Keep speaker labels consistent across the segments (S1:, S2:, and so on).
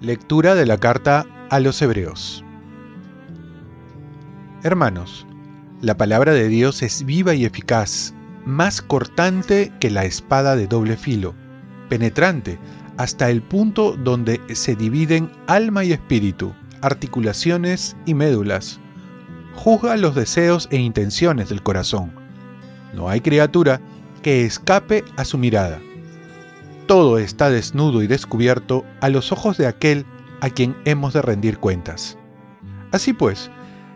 S1: Lectura de la carta a los Hebreos Hermanos, la palabra de Dios es viva y eficaz, más cortante que la espada de doble filo, penetrante hasta el punto donde se dividen alma y espíritu, articulaciones y médulas. Juzga los deseos e intenciones del corazón. No hay criatura que escape a su mirada todo está desnudo y descubierto a los ojos de aquel a quien hemos de rendir cuentas. Así pues,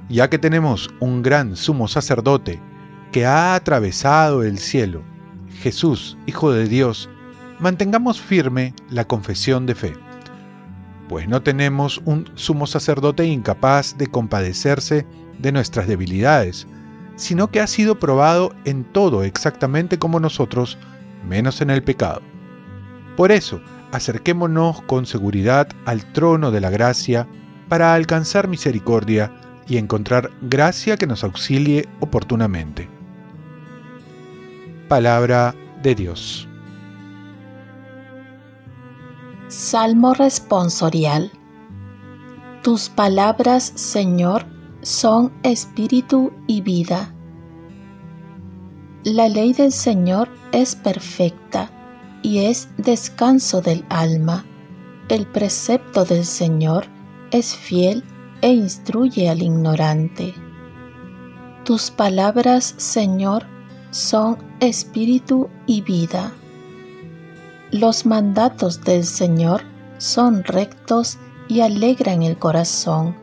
S1: ya que tenemos un gran sumo sacerdote que ha atravesado el cielo, Jesús, Hijo de Dios, mantengamos firme la confesión de fe. Pues no tenemos un sumo sacerdote incapaz de compadecerse de nuestras debilidades, sino que ha sido probado en todo exactamente como nosotros, menos en el pecado. Por eso, acerquémonos con seguridad al trono de la gracia para alcanzar misericordia y encontrar gracia que nos auxilie oportunamente. Palabra de Dios.
S2: Salmo responsorial. Tus palabras, Señor, son espíritu y vida. La ley del Señor es perfecta y es descanso del alma. El precepto del Señor es fiel e instruye al ignorante. Tus palabras, Señor, son espíritu y vida. Los mandatos del Señor son rectos y alegran el corazón.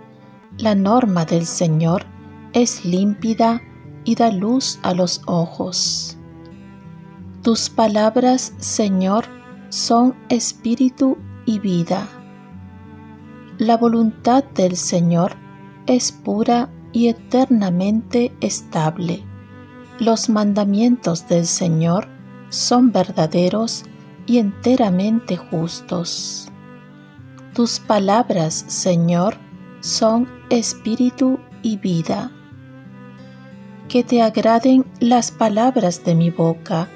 S2: La norma del Señor es límpida y da luz a los ojos. Tus palabras, Señor, son espíritu y vida. La voluntad del Señor es pura y eternamente estable. Los mandamientos del Señor son verdaderos y enteramente justos. Tus palabras, Señor, son espíritu y vida. Que te agraden las palabras de mi boca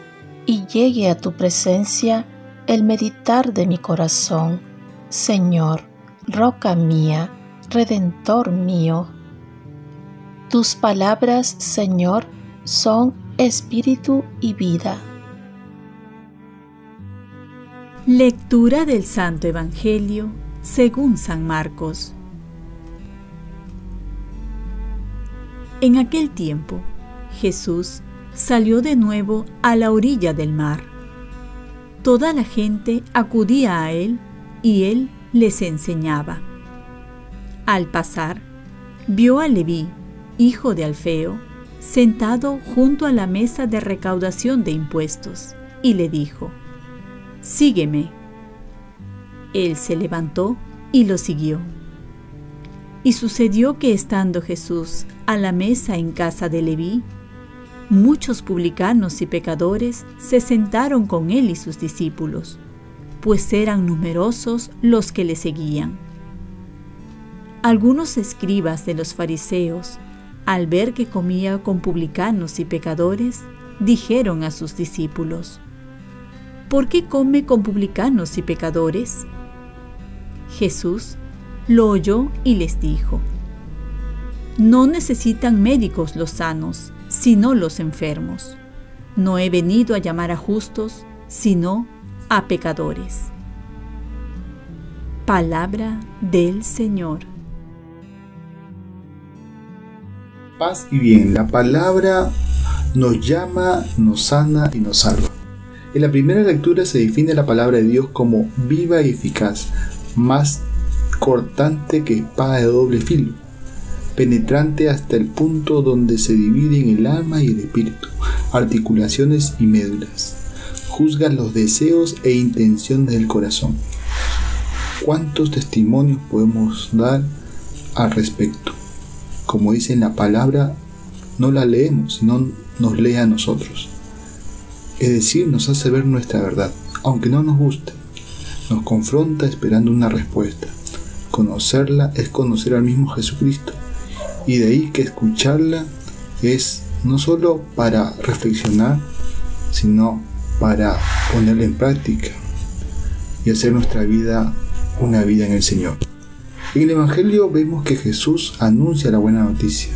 S2: y llegue a tu presencia el meditar de mi corazón. Señor, roca mía, redentor mío. Tus palabras, Señor, son espíritu y vida.
S3: Lectura del Santo Evangelio según San Marcos. En aquel tiempo, Jesús salió de nuevo a la orilla del mar. Toda la gente acudía a él y él les enseñaba. Al pasar, vio a Leví, hijo de Alfeo, sentado junto a la mesa de recaudación de impuestos, y le dijo, Sígueme. Él se levantó y lo siguió. Y sucedió que estando Jesús a la mesa en casa de Leví, muchos publicanos y pecadores se sentaron con él y sus discípulos, pues eran numerosos los que le seguían. Algunos escribas de los fariseos, al ver que comía con publicanos y pecadores, dijeron a sus discípulos, ¿por qué come con publicanos y pecadores? Jesús lo oyó y les dijo, no necesitan médicos los sanos, sino los enfermos. No he venido a llamar a justos, sino a pecadores. Palabra del Señor.
S4: Paz y bien, la palabra nos llama, nos sana y nos salva. En la primera lectura se define la palabra de Dios como viva y eficaz, más cortante que espada de doble filo penetrante hasta el punto donde se dividen el alma y el espíritu, articulaciones y médulas. Juzga los deseos e intenciones del corazón. ¿Cuántos testimonios podemos dar al respecto? Como dice en la palabra, no la leemos, sino nos lee a nosotros. Es decir, nos hace ver nuestra verdad, aunque no nos guste. Nos confronta esperando una respuesta. Conocerla es conocer al mismo Jesucristo Y de ahí que escucharla es no solo para reflexionar, sino para ponerla en práctica y hacer nuestra vida una vida en el Señor. En el Evangelio vemos que Jesús anuncia la buena noticia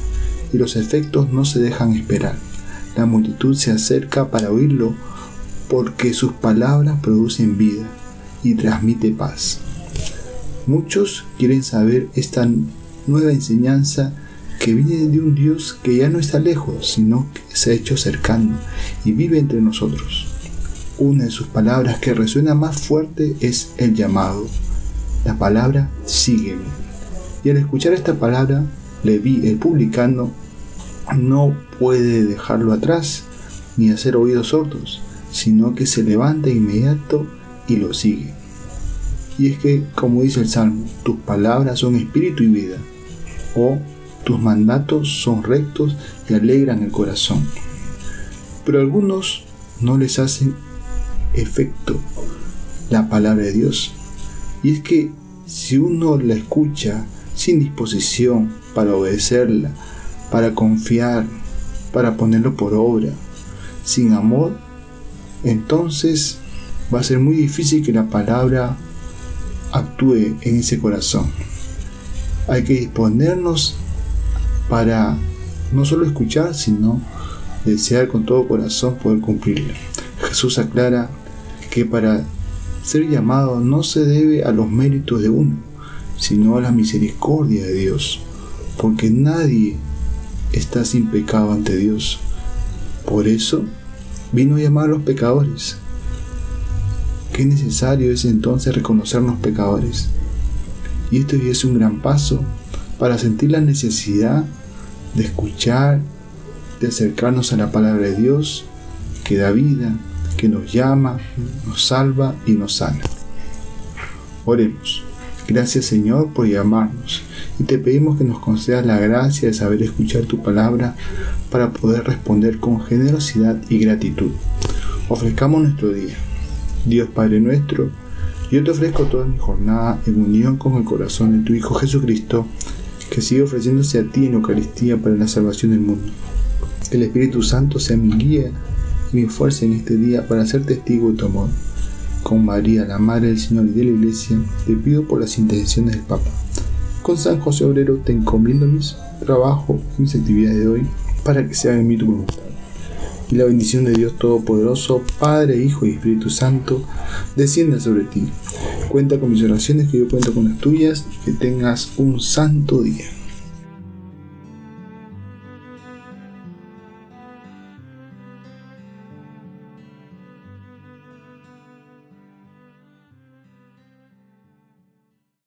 S4: y los efectos no se dejan esperar. La multitud se acerca para oírlo porque sus palabras producen vida y transmite paz. Muchos quieren saber esta nueva enseñanza que viene de un Dios que ya no está lejos, sino que se ha hecho cercano y vive entre nosotros. Una de sus palabras que resuena más fuerte es el llamado. La palabra sígueme. Y al escuchar esta palabra, Leví, el publicano, no puede dejarlo atrás ni hacer oídos sordos, sino que se levanta inmediato y lo sigue. Y es que, como dice el Salmo, tus palabras son espíritu y vida, o tus mandatos son rectos y alegran el corazón. Pero a algunos no les hacen efecto la palabra de Dios. Y es que si uno la escucha sin disposición para obedecerla, para confiar, para ponerlo por obra, sin amor, entonces va a ser muy difícil que la palabra actúe en ese corazón. Hay que disponernos para no solo escuchar, sino desear con todo corazón poder cumplirla. Jesús aclara que para ser llamado no se debe a los méritos de uno, sino a la misericordia de Dios, porque nadie está sin pecado ante Dios. Por eso vino a llamar a los pecadores. Qué necesario es entonces reconocernos pecadores. Y esto es un gran paso para sentir la necesidad de escuchar, de acercarnos a la palabra de Dios que da vida, que nos llama, nos salva y nos sana. Oremos. Gracias Señor por llamarnos y te pedimos que nos concedas la gracia de saber escuchar tu palabra para poder responder con generosidad y gratitud. Ofrezcamos nuestro día. Dios Padre nuestro, yo te ofrezco toda mi jornada en unión con el corazón de tu Hijo Jesucristo, que sigue ofreciéndose a ti en Eucaristía para la salvación del mundo. Que el Espíritu Santo sea mi guía y mi fuerza en este día para ser testigo de tu amor. Con María, la Madre del Señor y de la Iglesia, te pido por las intenciones del Papa. Con San José Obrero te encomiendo mis trabajo y mis actividades de hoy para que se haga en mí tu voluntad. Y la bendición de Dios Todopoderoso, Padre, Hijo y Espíritu Santo, descienda sobre ti. Cuenta con mis oraciones, que yo cuento con las tuyas y que tengas un santo día.